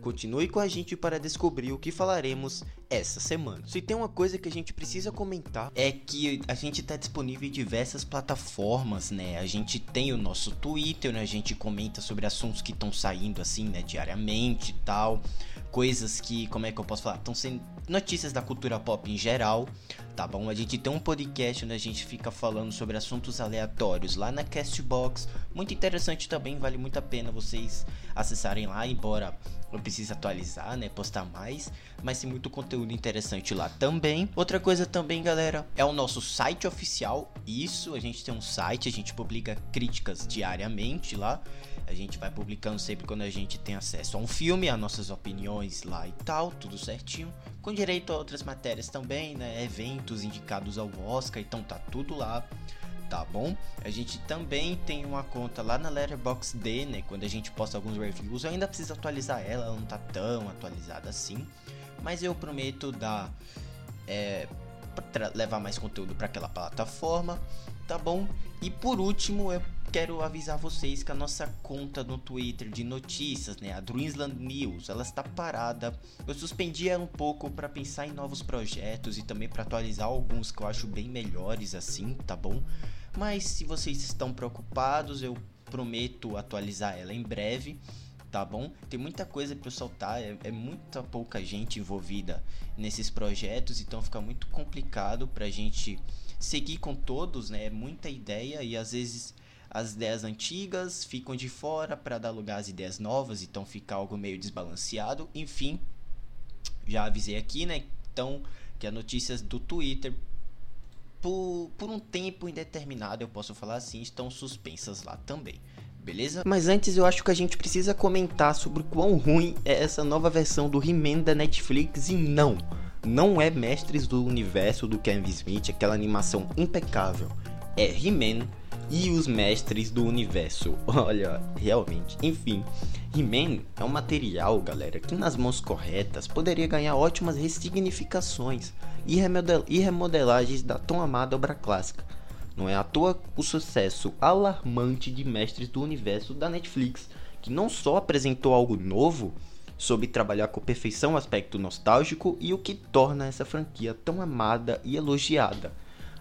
Continue com a gente para descobrir o que falaremos essa semana. Se tem uma coisa que a gente precisa comentar é que a gente está disponível em diversas plataformas, né? A gente tem o nosso Twitter, né? A gente comenta sobre assuntos que estão saindo assim, né, diariamente e tal coisas que, como é que eu posso falar? Estão sendo notícias da cultura pop em geral, tá bom? A gente tem um podcast onde a gente fica falando sobre assuntos aleatórios lá na Castbox, muito interessante também, vale muito a pena vocês acessarem lá, embora eu precise atualizar, né, postar mais, mas tem muito conteúdo interessante lá também. Outra coisa também, galera, é o nosso site oficial. Isso, a gente tem um site, a gente publica críticas diariamente lá. A gente vai publicando sempre quando a gente tem acesso a um filme, as nossas opiniões lá e tal, tudo certinho. Com direito a outras matérias também, né? Eventos indicados ao Oscar, então tá tudo lá tá bom? A gente também tem uma conta lá na Letterboxd, né? Quando a gente posta alguns reviews, eu ainda preciso atualizar ela, ela não tá tão atualizada assim, mas eu prometo dar é, levar mais conteúdo para aquela plataforma, tá bom? E por último, eu quero avisar vocês que a nossa conta no Twitter de notícias, né, a Dreamsland News, ela está parada. Eu suspendi ela um pouco para pensar em novos projetos e também para atualizar alguns que eu acho bem melhores assim, tá bom? Mas se vocês estão preocupados, eu prometo atualizar ela em breve, tá bom? Tem muita coisa para soltar, é, é, muita pouca gente envolvida nesses projetos, então fica muito complicado para a gente seguir com todos, né? É muita ideia e às vezes as ideias antigas ficam de fora para dar lugar às ideias novas, então fica algo meio desbalanceado. Enfim, já avisei aqui, né? Então, que as notícias do Twitter, por, por um tempo indeterminado, eu posso falar assim, estão suspensas lá também. Beleza? Mas antes eu acho que a gente precisa comentar sobre quão ruim é essa nova versão do He-Man da Netflix e não, não é Mestres do Universo do Kevin Smith, aquela animação impecável. É He-Man e os mestres do universo. Olha, realmente. Enfim, He-Man é um material, galera, que nas mãos corretas poderia ganhar ótimas ressignificações e, remodel e remodelagens da tão amada obra clássica. Não é à toa o sucesso alarmante de Mestres do Universo da Netflix, que não só apresentou algo novo, soube trabalhar com perfeição o aspecto nostálgico e o que torna essa franquia tão amada e elogiada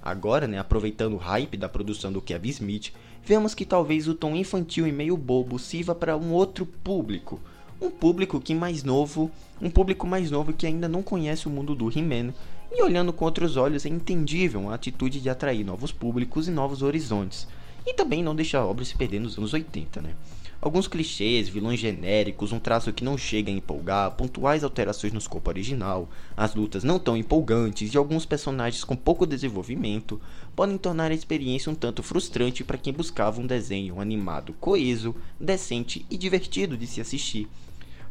Agora, né, aproveitando o hype da produção do Kevin Smith, vemos que talvez o tom infantil e meio bobo sirva para um outro público. Um público que mais novo, um público mais novo que ainda não conhece o mundo do He-Man, e olhando com outros olhos é entendível a atitude de atrair novos públicos e novos horizontes. E também não deixar a obra se perder nos anos 80, né? Alguns clichês, vilões genéricos, um traço que não chega a empolgar, pontuais alterações no escopo original, as lutas não tão empolgantes e alguns personagens com pouco desenvolvimento podem tornar a experiência um tanto frustrante para quem buscava um desenho animado coeso, decente e divertido de se assistir.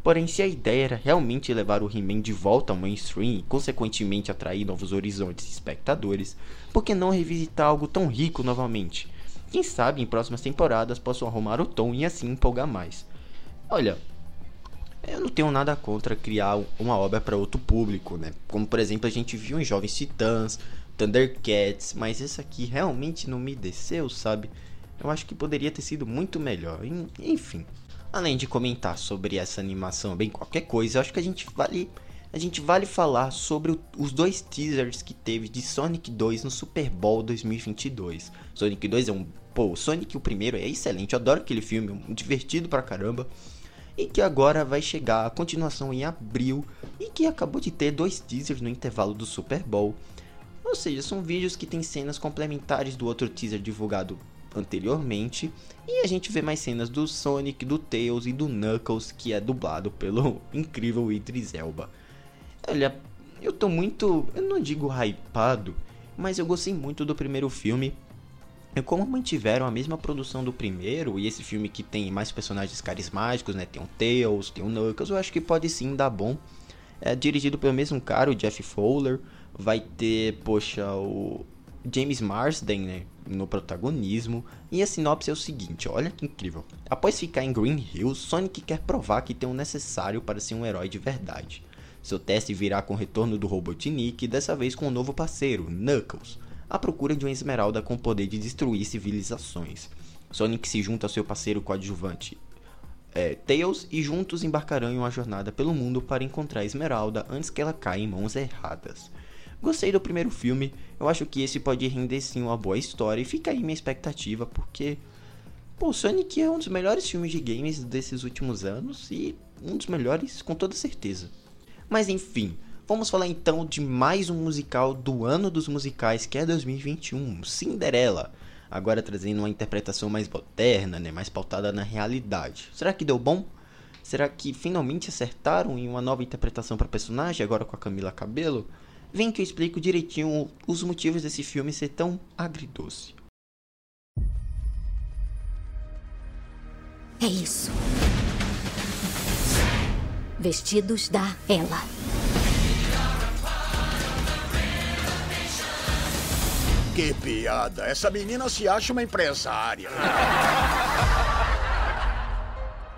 Porém, se a ideia era realmente levar o He-Man de volta ao mainstream e, consequentemente, atrair novos horizontes e espectadores, por que não revisitar algo tão rico novamente? Quem sabe em próximas temporadas possam arrumar o tom e assim empolgar mais. Olha, eu não tenho nada contra criar uma obra para outro público, né? Como por exemplo a gente viu em Jovens Titãs, Thundercats, mas esse aqui realmente não me desceu, sabe? Eu acho que poderia ter sido muito melhor. Enfim, além de comentar sobre essa animação, bem qualquer coisa, eu acho que a gente vale a gente vale falar sobre o, os dois teasers que teve de Sonic 2 no Super Bowl 2022. Sonic 2 é um. Pô, Sonic o primeiro é excelente, eu adoro aquele filme, um divertido pra caramba. E que agora vai chegar a continuação em abril e que acabou de ter dois teasers no intervalo do Super Bowl. Ou seja, são vídeos que tem cenas complementares do outro teaser divulgado anteriormente. E a gente vê mais cenas do Sonic, do Tails e do Knuckles, que é dublado pelo incrível Idris Elba. Olha, eu tô muito. Eu não digo hypado, mas eu gostei muito do primeiro filme. E como mantiveram a mesma produção do primeiro, e esse filme que tem mais personagens carismáticos, né? Tem o Tails, tem o Knuckles, eu acho que pode sim dar bom. É dirigido pelo mesmo cara, o Jeff Fowler. Vai ter, poxa, o James Marsden, né? No protagonismo. E a sinopse é o seguinte, olha que incrível. Após ficar em Green Hills, Sonic quer provar que tem o necessário para ser um herói de verdade. Seu teste virá com o retorno do Robotnik, dessa vez com um novo parceiro, Knuckles à procura de uma esmeralda com o poder de destruir civilizações. Sonic se junta ao seu parceiro coadjuvante é, Tails e juntos embarcarão em uma jornada pelo mundo para encontrar a esmeralda antes que ela caia em mãos erradas. Gostei do primeiro filme, eu acho que esse pode render sim uma boa história e fica aí minha expectativa porque pô, Sonic é um dos melhores filmes de games desses últimos anos e um dos melhores com toda certeza. Mas enfim, Vamos falar então de mais um musical do ano dos musicais, que é 2021, Cinderela. Agora trazendo uma interpretação mais moderna, né, mais pautada na realidade. Será que deu bom? Será que finalmente acertaram em uma nova interpretação para personagem, agora com a Camila Cabelo? Vem que eu explico direitinho os motivos desse filme ser tão agridoce. É isso. Vestidos da Ela. Que piada! Essa menina se acha uma empresária.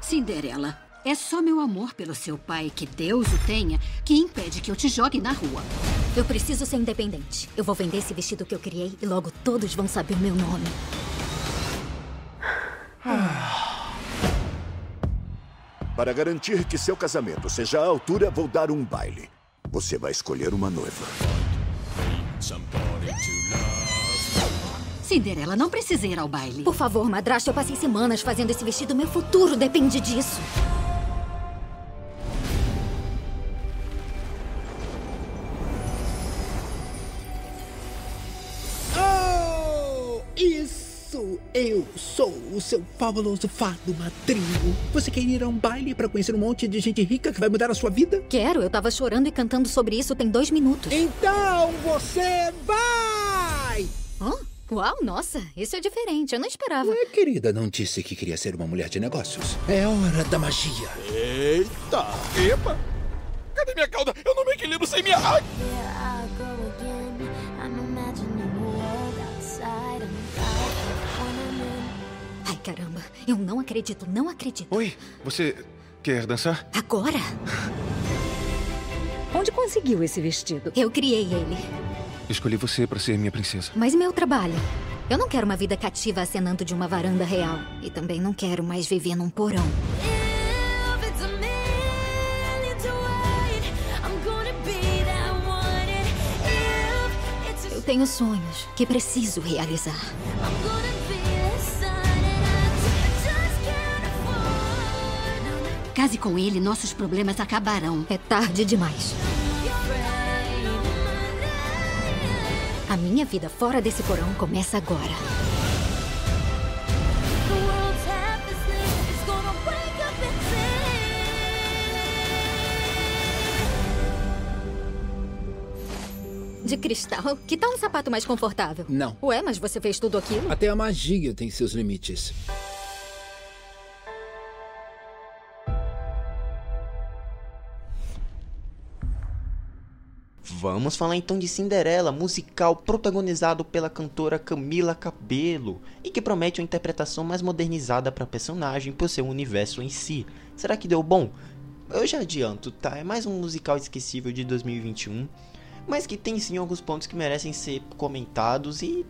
Cinderela, é só meu amor pelo seu pai, que Deus o tenha, que impede que eu te jogue na rua. Eu preciso ser independente. Eu vou vender esse vestido que eu criei e logo todos vão saber meu nome. Para garantir que seu casamento seja à altura, vou dar um baile. Você vai escolher uma noiva. Cinderela não precisa ir ao baile. Por favor, madrasta, eu passei semanas fazendo esse vestido. Meu futuro depende disso. O seu fabuloso fado madrinho. Você quer ir a um baile para conhecer um monte de gente rica que vai mudar a sua vida? Quero, eu tava chorando e cantando sobre isso tem dois minutos. Então você vai! Hã? Uau, nossa, isso é diferente. Eu não esperava. Ué, querida, não disse que queria ser uma mulher de negócios. É hora da magia. Eita! Epa! Cadê minha cauda? Eu não me equilibro sem minha... Ai! Caramba. Eu não acredito, não acredito. Oi, você quer dançar? Agora? Onde conseguiu esse vestido? Eu criei ele. Escolhi você para ser minha princesa. Mas meu trabalho? Eu não quero uma vida cativa acenando de uma varanda real. E também não quero mais viver num porão. Eu tenho sonhos que preciso realizar. Case com ele, nossos problemas acabarão. É tarde demais. A minha vida fora desse porão começa agora. De cristal? Que tal um sapato mais confortável? Não. Ué, mas você fez tudo aquilo? Até a magia tem seus limites. Vamos falar então de Cinderela, musical protagonizado pela cantora Camila Cabello e que promete uma interpretação mais modernizada para a personagem por seu universo em si. Será que deu bom? Eu já adianto, tá? É mais um musical esquecível de 2021, mas que tem sim alguns pontos que merecem ser comentados e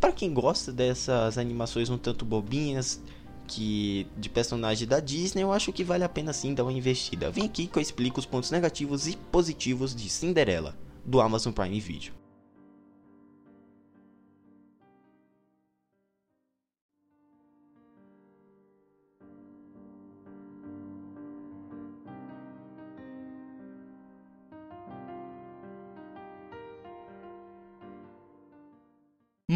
para quem gosta dessas animações um tanto bobinhas, que de personagem da Disney, eu acho que vale a pena sim dar uma investida. Vem aqui que eu explico os pontos negativos e positivos de Cinderela, do Amazon Prime Video.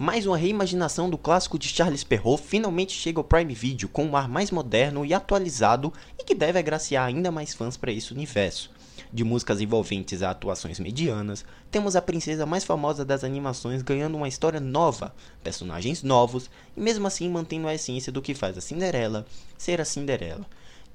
Mais uma reimaginação do clássico de Charles Perrault finalmente chega ao Prime Video com um ar mais moderno e atualizado e que deve agraciar ainda mais fãs para esse universo. De músicas envolventes a atuações medianas, temos a princesa mais famosa das animações ganhando uma história nova, personagens novos e mesmo assim mantendo a essência do que faz a Cinderela ser a Cinderela.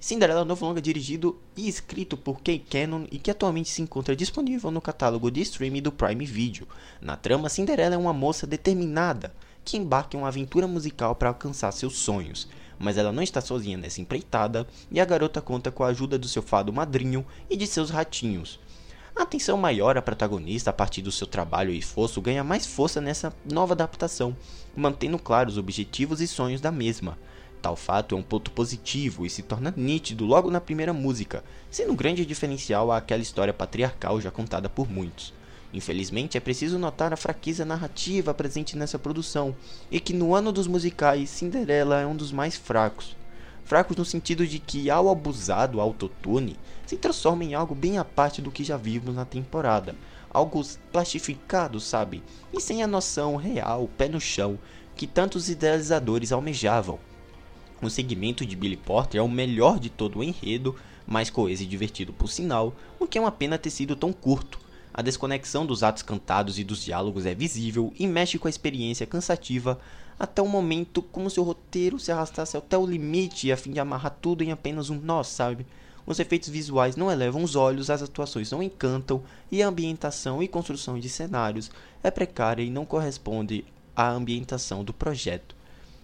Cinderela é um novo longa dirigido e escrito por Kay Cannon e que atualmente se encontra disponível no catálogo de streaming do Prime Video. Na trama, Cinderela é uma moça determinada que embarca em uma aventura musical para alcançar seus sonhos. Mas ela não está sozinha nessa empreitada e a garota conta com a ajuda do seu fado madrinho e de seus ratinhos. A atenção maior à protagonista a partir do seu trabalho e esforço ganha mais força nessa nova adaptação, mantendo claros os objetivos e sonhos da mesma. Tal fato é um ponto positivo e se torna nítido logo na primeira música, sendo um grande diferencial àquela história patriarcal já contada por muitos. Infelizmente, é preciso notar a fraqueza narrativa presente nessa produção, e que no ano dos musicais, Cinderela é um dos mais fracos. Fracos no sentido de que, ao abusar do autotune, se transforma em algo bem à parte do que já vimos na temporada. Algo plastificado, sabe? E sem a noção real, pé no chão, que tantos idealizadores almejavam. O segmento de Billy Porter é o melhor de todo o enredo, mais coeso e divertido por sinal, o que é uma pena ter sido tão curto. A desconexão dos atos cantados e dos diálogos é visível e mexe com a experiência cansativa até o momento como se o roteiro se arrastasse até o limite a fim de amarrar tudo em apenas um nó, sabe? Os efeitos visuais não elevam os olhos, as atuações não encantam e a ambientação e construção de cenários é precária e não corresponde à ambientação do projeto.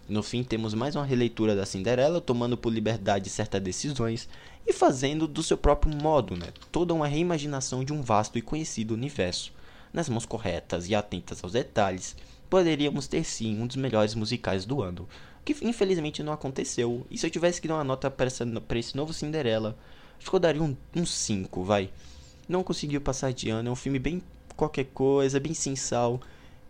No fim, temos mais uma releitura da Cinderela, tomando por liberdade certas decisões e fazendo do seu próprio modo, né? Toda uma reimaginação de um vasto e conhecido universo. Nas mãos corretas e atentas aos detalhes, poderíamos ter sim um dos melhores musicais do ano, que infelizmente não aconteceu. E se eu tivesse que dar uma nota para esse novo Cinderela, acho que eu daria um 5, um vai. Não conseguiu passar de ano, é um filme bem qualquer coisa, bem sensal,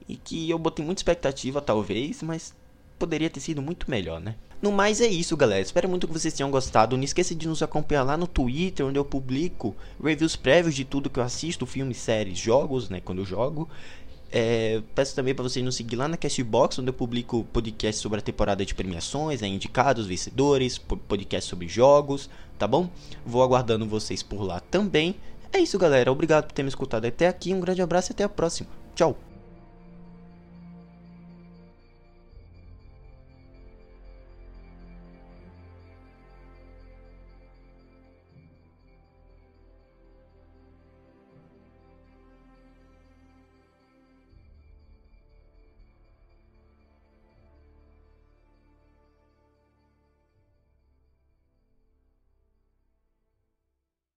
e que eu botei muita expectativa talvez, mas poderia ter sido muito melhor, né? No mais é isso, galera. Espero muito que vocês tenham gostado. Não esqueça de nos acompanhar lá no Twitter, onde eu publico reviews prévios de tudo que eu assisto, filmes, séries, jogos, né? Quando eu jogo. É, peço também para vocês nos seguir lá na Castbox, onde eu publico podcasts sobre a temporada de premiações, né, indicados, vencedores, podcast sobre jogos, tá bom? Vou aguardando vocês por lá também. É isso, galera. Obrigado por ter me escutado até aqui. Um grande abraço e até a próxima. Tchau!